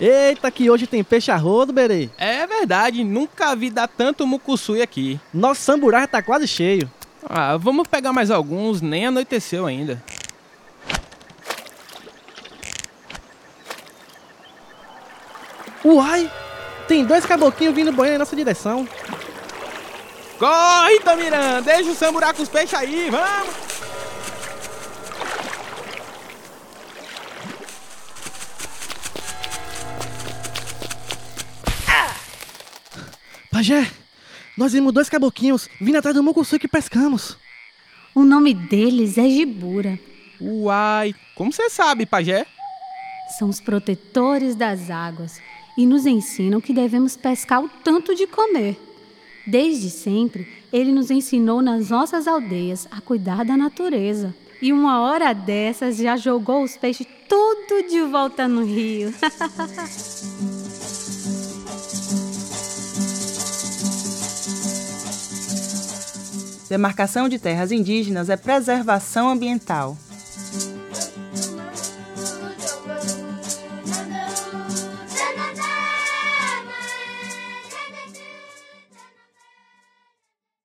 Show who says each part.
Speaker 1: Eita, que hoje tem peixe a rodo, Berê.
Speaker 2: É verdade, nunca vi dar tanto mucussui aqui.
Speaker 1: Nosso samburá tá quase cheio.
Speaker 2: Ah, vamos pegar mais alguns, nem anoiteceu ainda.
Speaker 1: Uai! Tem dois caboclinhos vindo boiando em nossa direção.
Speaker 2: Corre, Tomirã! Deixa o samburá com os peixes aí, vamos!
Speaker 1: Pajé, nós vimos dois caboclinhos vindo atrás do mucussu que pescamos.
Speaker 3: O nome deles é Gibura.
Speaker 2: Uai, como você sabe, pajé?
Speaker 3: São os protetores das águas e nos ensinam que devemos pescar o tanto de comer. Desde sempre, ele nos ensinou nas nossas aldeias a cuidar da natureza. E uma hora dessas já jogou os peixes tudo de volta no rio.
Speaker 4: Demarcação de terras indígenas é preservação ambiental.